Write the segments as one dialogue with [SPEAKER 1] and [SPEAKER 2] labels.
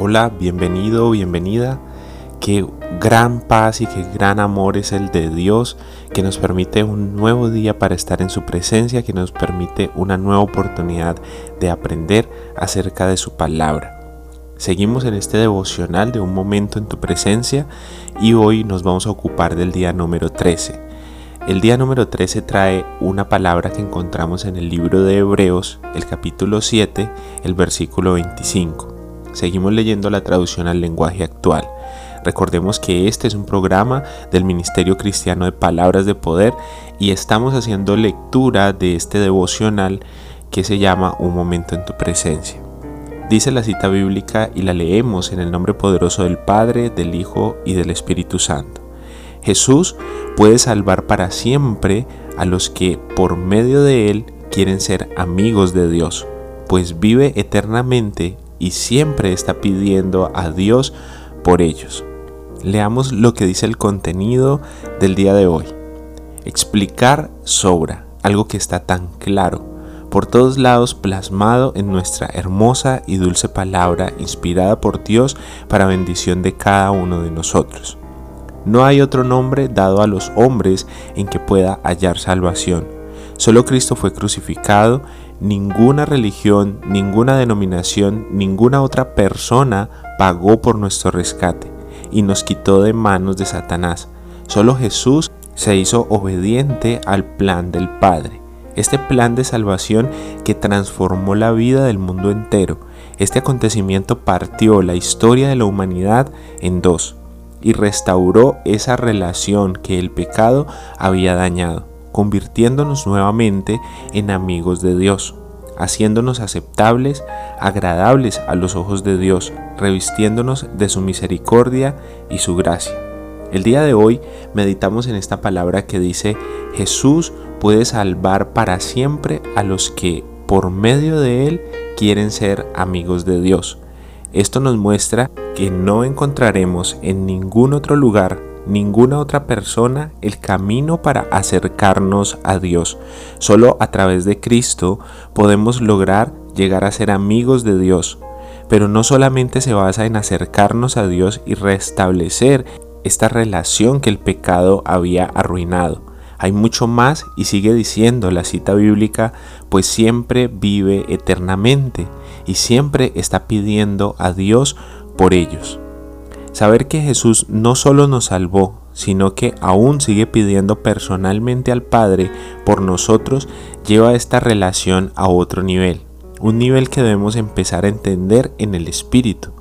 [SPEAKER 1] Hola, bienvenido, bienvenida. Qué gran paz y qué gran amor es el de Dios que nos permite un nuevo día para estar en su presencia, que nos permite una nueva oportunidad de aprender acerca de su palabra. Seguimos en este devocional de un momento en tu presencia y hoy nos vamos a ocupar del día número 13. El día número 13 trae una palabra que encontramos en el libro de Hebreos, el capítulo 7, el versículo 25. Seguimos leyendo la traducción al lenguaje actual. Recordemos que este es un programa del Ministerio Cristiano de Palabras de Poder y estamos haciendo lectura de este devocional que se llama Un momento en tu presencia. Dice la cita bíblica y la leemos en el nombre poderoso del Padre, del Hijo y del Espíritu Santo. Jesús puede salvar para siempre a los que por medio de Él quieren ser amigos de Dios, pues vive eternamente y siempre está pidiendo a Dios por ellos. Leamos lo que dice el contenido del día de hoy. Explicar sobra, algo que está tan claro, por todos lados plasmado en nuestra hermosa y dulce palabra inspirada por Dios para bendición de cada uno de nosotros. No hay otro nombre dado a los hombres en que pueda hallar salvación. Solo Cristo fue crucificado Ninguna religión, ninguna denominación, ninguna otra persona pagó por nuestro rescate y nos quitó de manos de Satanás. Solo Jesús se hizo obediente al plan del Padre. Este plan de salvación que transformó la vida del mundo entero. Este acontecimiento partió la historia de la humanidad en dos y restauró esa relación que el pecado había dañado convirtiéndonos nuevamente en amigos de Dios, haciéndonos aceptables, agradables a los ojos de Dios, revistiéndonos de su misericordia y su gracia. El día de hoy meditamos en esta palabra que dice, Jesús puede salvar para siempre a los que por medio de Él quieren ser amigos de Dios. Esto nos muestra que no encontraremos en ningún otro lugar ninguna otra persona el camino para acercarnos a Dios. Solo a través de Cristo podemos lograr llegar a ser amigos de Dios. Pero no solamente se basa en acercarnos a Dios y restablecer esta relación que el pecado había arruinado. Hay mucho más y sigue diciendo la cita bíblica, pues siempre vive eternamente y siempre está pidiendo a Dios por ellos. Saber que Jesús no solo nos salvó, sino que aún sigue pidiendo personalmente al Padre por nosotros, lleva esta relación a otro nivel, un nivel que debemos empezar a entender en el Espíritu.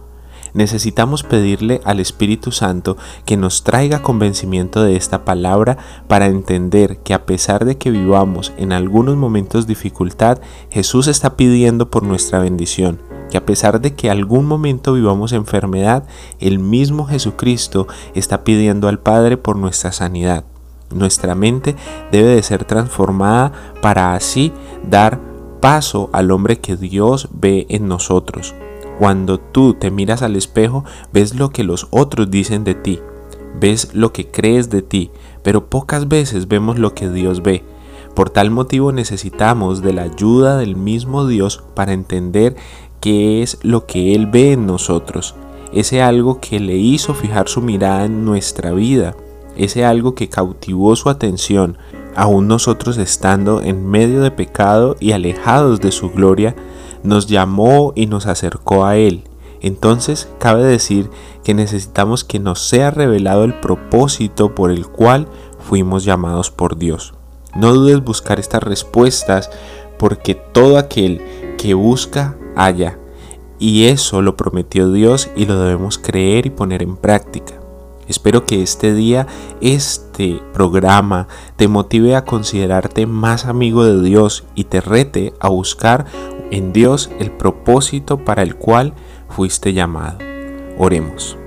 [SPEAKER 1] Necesitamos pedirle al Espíritu Santo que nos traiga convencimiento de esta palabra para entender que a pesar de que vivamos en algunos momentos dificultad, Jesús está pidiendo por nuestra bendición que a pesar de que algún momento vivamos enfermedad, el mismo Jesucristo está pidiendo al Padre por nuestra sanidad. Nuestra mente debe de ser transformada para así dar paso al hombre que Dios ve en nosotros. Cuando tú te miras al espejo, ves lo que los otros dicen de ti, ves lo que crees de ti, pero pocas veces vemos lo que Dios ve. Por tal motivo necesitamos de la ayuda del mismo Dios para entender qué es lo que Él ve en nosotros, ese algo que le hizo fijar su mirada en nuestra vida, ese algo que cautivó su atención, aún nosotros estando en medio de pecado y alejados de su gloria, nos llamó y nos acercó a Él. Entonces cabe decir que necesitamos que nos sea revelado el propósito por el cual fuimos llamados por Dios. No dudes buscar estas respuestas porque todo aquel que busca haya. Y eso lo prometió Dios y lo debemos creer y poner en práctica. Espero que este día, este programa, te motive a considerarte más amigo de Dios y te rete a buscar en Dios el propósito para el cual fuiste llamado. Oremos.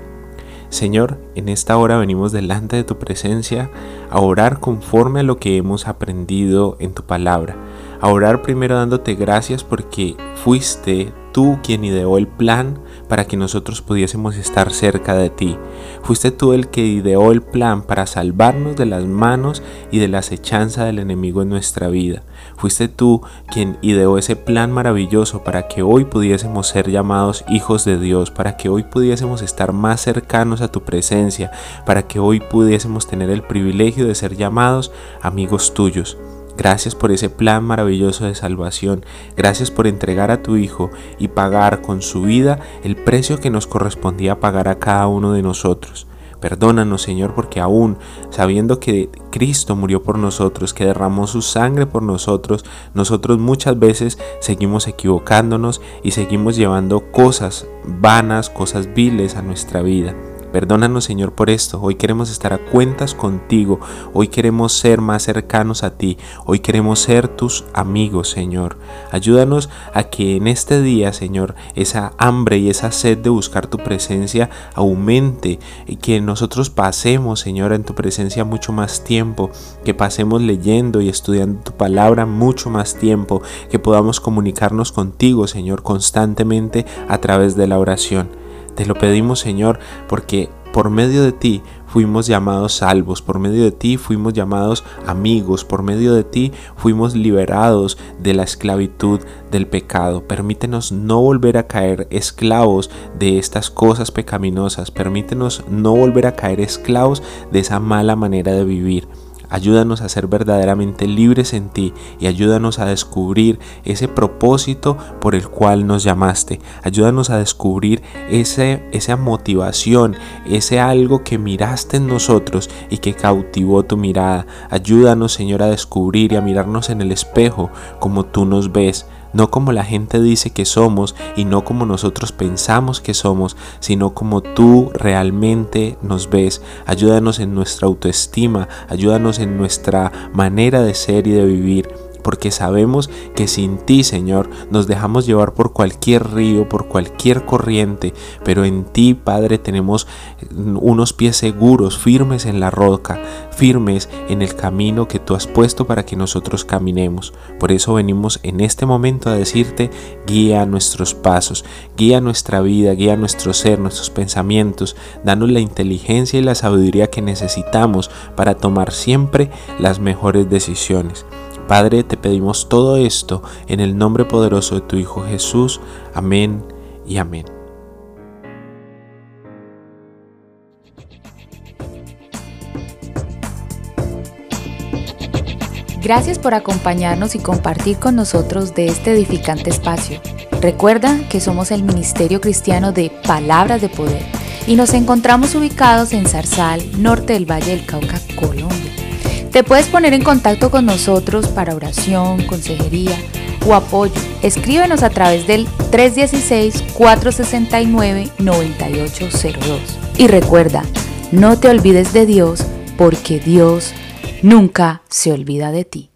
[SPEAKER 1] Señor, en esta hora venimos delante de tu presencia a orar conforme a lo que hemos aprendido en tu palabra. A orar primero dándote gracias porque fuiste tú quien ideó el plan para que nosotros pudiésemos estar cerca de ti. Fuiste tú el que ideó el plan para salvarnos de las manos y de la acechanza del enemigo en nuestra vida. Fuiste tú quien ideó ese plan maravilloso para que hoy pudiésemos ser llamados hijos de Dios, para que hoy pudiésemos estar más cercanos a tu presencia, para que hoy pudiésemos tener el privilegio de ser llamados amigos tuyos. Gracias por ese plan maravilloso de salvación. Gracias por entregar a tu Hijo y pagar con su vida el precio que nos correspondía pagar a cada uno de nosotros. Perdónanos, Señor, porque aún sabiendo que Cristo murió por nosotros, que derramó su sangre por nosotros, nosotros muchas veces seguimos equivocándonos y seguimos llevando cosas vanas, cosas viles a nuestra vida. Perdónanos Señor por esto. Hoy queremos estar a cuentas contigo. Hoy queremos ser más cercanos a ti. Hoy queremos ser tus amigos Señor. Ayúdanos a que en este día Señor esa hambre y esa sed de buscar tu presencia aumente y que nosotros pasemos Señor en tu presencia mucho más tiempo. Que pasemos leyendo y estudiando tu palabra mucho más tiempo. Que podamos comunicarnos contigo Señor constantemente a través de la oración. Te lo pedimos Señor porque por medio de ti fuimos llamados salvos, por medio de ti fuimos llamados amigos, por medio de ti fuimos liberados de la esclavitud del pecado. Permítenos no volver a caer esclavos de estas cosas pecaminosas, permítenos no volver a caer esclavos de esa mala manera de vivir. Ayúdanos a ser verdaderamente libres en ti y ayúdanos a descubrir ese propósito por el cual nos llamaste. Ayúdanos a descubrir ese, esa motivación, ese algo que miraste en nosotros y que cautivó tu mirada. Ayúdanos, Señor, a descubrir y a mirarnos en el espejo como tú nos ves no como la gente dice que somos y no como nosotros pensamos que somos, sino como tú realmente nos ves. Ayúdanos en nuestra autoestima, ayúdanos en nuestra manera de ser y de vivir porque sabemos que sin ti, Señor, nos dejamos llevar por cualquier río, por cualquier corriente, pero en ti, Padre, tenemos unos pies seguros, firmes en la roca, firmes en el camino que tú has puesto para que nosotros caminemos. Por eso venimos en este momento a decirte, guía nuestros pasos, guía nuestra vida, guía nuestro ser, nuestros pensamientos, danos la inteligencia y la sabiduría que necesitamos para tomar siempre las mejores decisiones. Padre, te pedimos todo esto en el nombre poderoso de tu Hijo Jesús. Amén y amén.
[SPEAKER 2] Gracias por acompañarnos y compartir con nosotros de este edificante espacio. Recuerda que somos el Ministerio Cristiano de Palabras de Poder y nos encontramos ubicados en Zarzal, norte del Valle del Cauca, Colombia. Te puedes poner en contacto con nosotros para oración, consejería o apoyo. Escríbenos a través del 316-469-9802. Y recuerda, no te olvides de Dios porque Dios nunca se olvida de ti.